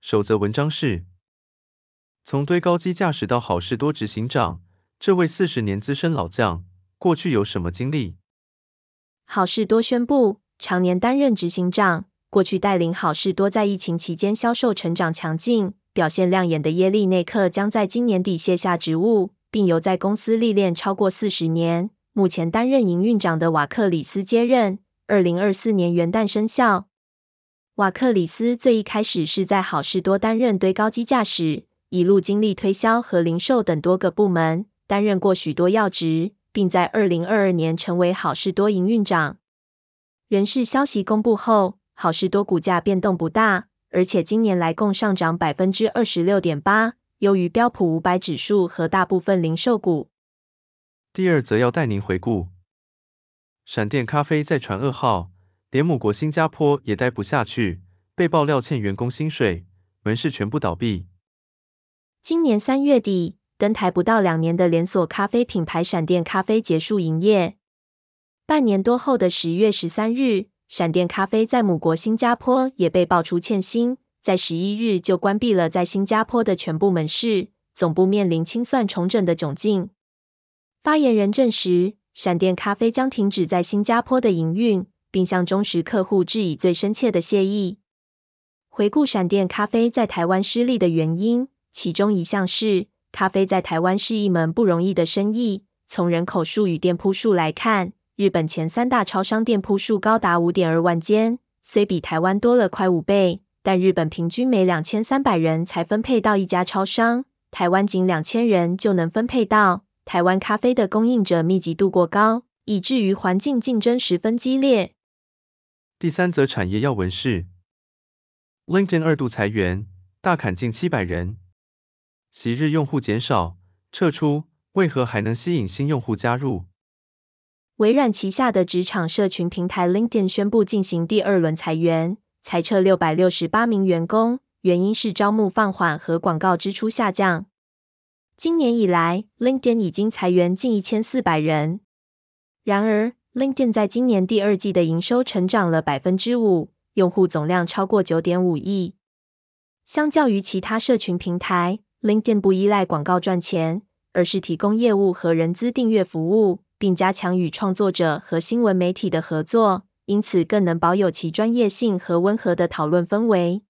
首则文章是：从堆高机驾驶到好事多执行长，这位四十年资深老将，过去有什么经历？好事多宣布，常年担任执行长，过去带领好事多在疫情期间销售成长强劲、表现亮眼的耶利内克将在今年底卸下职务，并由在公司历练超过四十年，目前担任营运长的瓦克里斯接任，二零二四年元旦生效。瓦克里斯最一开始是在好事多担任堆高机驾驶，一路经历推销和零售等多个部门，担任过许多要职，并在二零二二年成为好事多营运长。人事消息公布后，好事多股价变动不大，而且今年来共上涨百分之二十六点八，优于标普五百指数和大部分零售股。第二则要带您回顾，闪电咖啡再传噩耗。连母国新加坡也待不下去，被爆料欠员工薪水，门市全部倒闭。今年三月底，登台不到两年的连锁咖啡品牌闪电咖啡结束营业。半年多后的十月十三日，闪电咖啡在母国新加坡也被爆出欠薪，在十一日就关闭了在新加坡的全部门市，总部面临清算重整的窘境。发言人证实，闪电咖啡将停止在新加坡的营运。并向忠实客户致以最深切的谢意。回顾闪电咖啡在台湾失利的原因，其中一项是，咖啡在台湾是一门不容易的生意。从人口数与店铺数来看，日本前三大超商店铺数高达五点二万间，虽比台湾多了快五倍，但日本平均每两千三百人才分配到一家超商，台湾仅两千人就能分配到。台湾咖啡的供应者密集度过高，以至于环境竞争十分激烈。第三则产业要闻是，LinkedIn 二度裁员，大砍近七百人，昔日用户减少，撤出，为何还能吸引新用户加入？微软旗下的职场社群平台 LinkedIn 宣布进行第二轮裁员，裁撤六百六十八名员工，原因是招募放缓和广告支出下降。今年以来，LinkedIn 已经裁员近一千四百人，然而，LinkedIn 在今年第二季的营收成长了百分之五，用户总量超过九点五亿。相较于其他社群平台，LinkedIn 不依赖广告赚钱，而是提供业务和人资订阅服务，并加强与创作者和新闻媒体的合作，因此更能保有其专业性和温和的讨论氛围。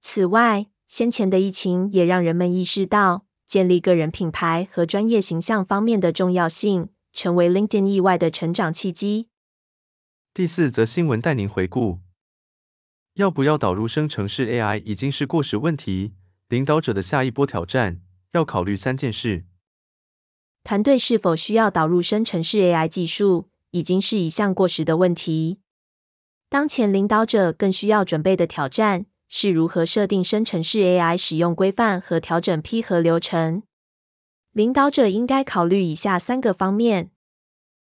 此外，先前的疫情也让人们意识到建立个人品牌和专业形象方面的重要性。成为 LinkedIn 意外的成长契机。第四则新闻带您回顾：要不要导入生成式 AI 已经是过时问题，领导者的下一波挑战要考虑三件事。团队是否需要导入生成式 AI 技术，已经是一项过时的问题。当前领导者更需要准备的挑战，是如何设定生成式 AI 使用规范和调整批核流程。领导者应该考虑以下三个方面：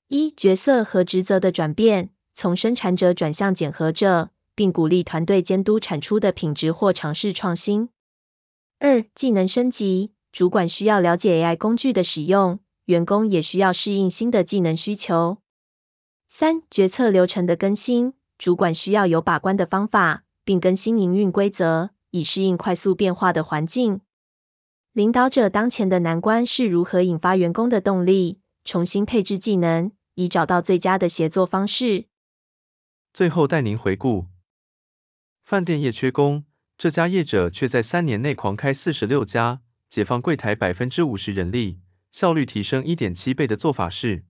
一、角色和职责的转变，从生产者转向检核者，并鼓励团队监督产出的品质或尝试创新；二、技能升级，主管需要了解 AI 工具的使用，员工也需要适应新的技能需求；三、决策流程的更新，主管需要有把关的方法，并更新营运规则，以适应快速变化的环境。领导者当前的难关是如何引发员工的动力，重新配置技能，以找到最佳的协作方式。最后带您回顾，饭店业缺工，这家业者却在三年内狂开四十六家，解放柜台百分之五十人力，效率提升一点七倍的做法是。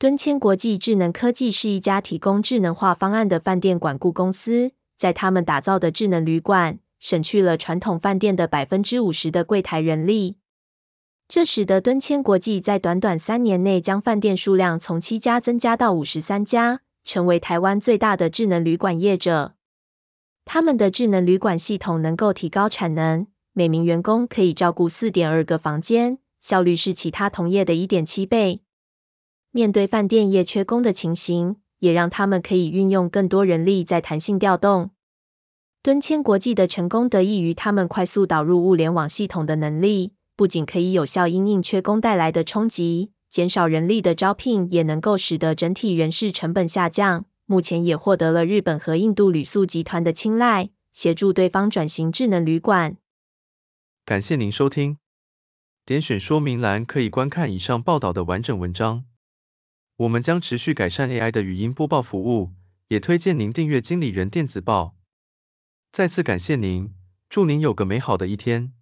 敦谦国际智能科技是一家提供智能化方案的饭店管顾公司，在他们打造的智能旅馆。省去了传统饭店的百分之五十的柜台人力，这使得敦谦国际在短短三年内将饭店数量从七家增加到五十三家，成为台湾最大的智能旅馆业者。他们的智能旅馆系统能够提高产能，每名员工可以照顾四点二个房间，效率是其他同业的一点七倍。面对饭店业缺工的情形，也让他们可以运用更多人力在弹性调动。敦谦国际的成功得益于他们快速导入物联网系统的能力，不仅可以有效因应缺工带来的冲击，减少人力的招聘，也能够使得整体人事成本下降。目前也获得了日本和印度旅宿集团的青睐，协助对方转型智能旅馆。感谢您收听，点选说明栏可以观看以上报道的完整文章。我们将持续改善 AI 的语音播报服务，也推荐您订阅经理人电子报。再次感谢您，祝您有个美好的一天。